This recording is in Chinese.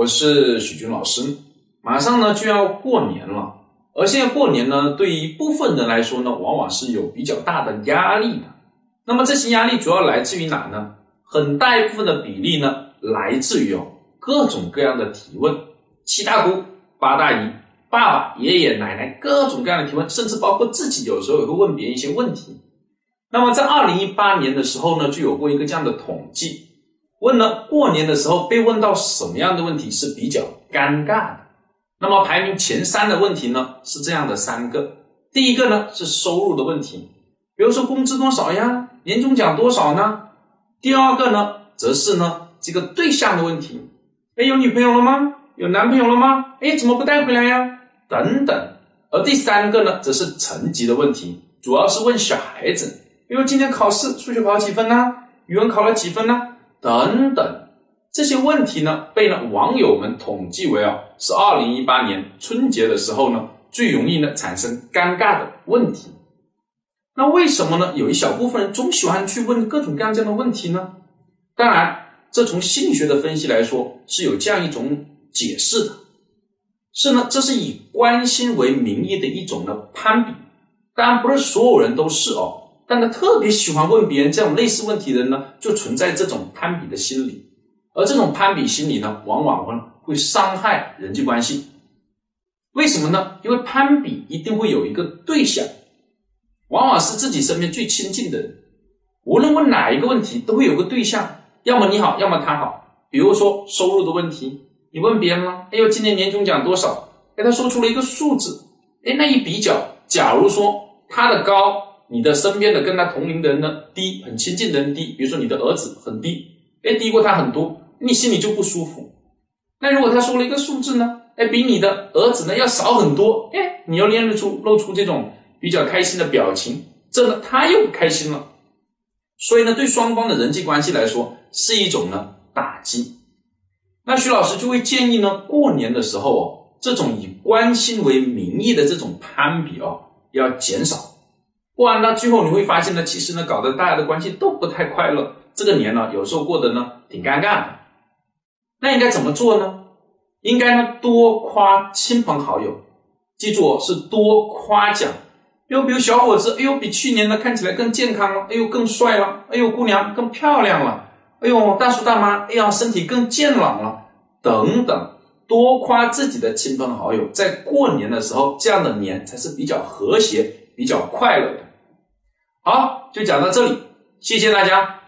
我是许军老师。马上呢就要过年了，而现在过年呢，对于一部分人来说呢，往往是有比较大的压力的。那么这些压力主要来自于哪呢？很大一部分的比例呢，来自于哦各种各样的提问，七大姑八大姨、爸爸、爷爷奶奶各种各样的提问，甚至包括自己有时候也会问别人一些问题。那么在二零一八年的时候呢，就有过一个这样的统计。问了过年的时候被问到什么样的问题是比较尴尬的？那么排名前三的问题呢是这样的三个。第一个呢是收入的问题，比如说工资多少呀，年终奖多少呢？第二个呢则是呢这个对象的问题，哎有女朋友了吗？有男朋友了吗？哎怎么不带回来呀？等等。而第三个呢则是成绩的问题，主要是问小孩子，比如今天考试数学考几分呢？语文考了几分呢？等等，这些问题呢，被呢网友们统计为啊，是二零一八年春节的时候呢，最容易呢产生尴尬的问题。那为什么呢？有一小部分人总喜欢去问各种各样这样的问题呢？当然，这从心理学的分析来说，是有这样一种解释的，是呢，这是以关心为名义的一种呢攀比。当然，不是所有人都是哦。但他特别喜欢问别人这种类似问题的人呢，就存在这种攀比的心理，而这种攀比心理呢，往往会会伤害人际关系。为什么呢？因为攀比一定会有一个对象，往往是自己身边最亲近的人。无论问哪一个问题，都会有个对象，要么你好，要么他好。比如说收入的问题，你问别人了，哎呦，今年年终奖多少？哎，他说出了一个数字，哎，那一比较，假如说他的高。你的身边的跟他同龄的人呢低，很亲近的人低，比如说你的儿子很低，哎，低过他很多，你心里就不舒服。那如果他说了一个数字呢，哎，比你的儿子呢要少很多，哎，你要练露出露出这种比较开心的表情，这呢他又不开心了。所以呢，对双方的人际关系来说是一种呢打击。那徐老师就会建议呢，过年的时候哦，这种以关心为名义的这种攀比哦，要减少。不然呢，最后你会发现呢，其实呢，搞得大家的关系都不太快乐。这个年呢，有时候过得呢挺尴尬的。那应该怎么做呢？应该呢多夸亲朋好友，记住哦，是多夸奖。又比如小伙子，哎呦，比去年呢看起来更健康了，哎呦，更帅了，哎呦，姑娘更漂亮了，哎呦，大叔大妈，哎呀，身体更健朗了，等等，多夸自己的亲朋好友，在过年的时候，这样的年才是比较和谐、比较快乐的。好，就讲到这里，谢谢大家。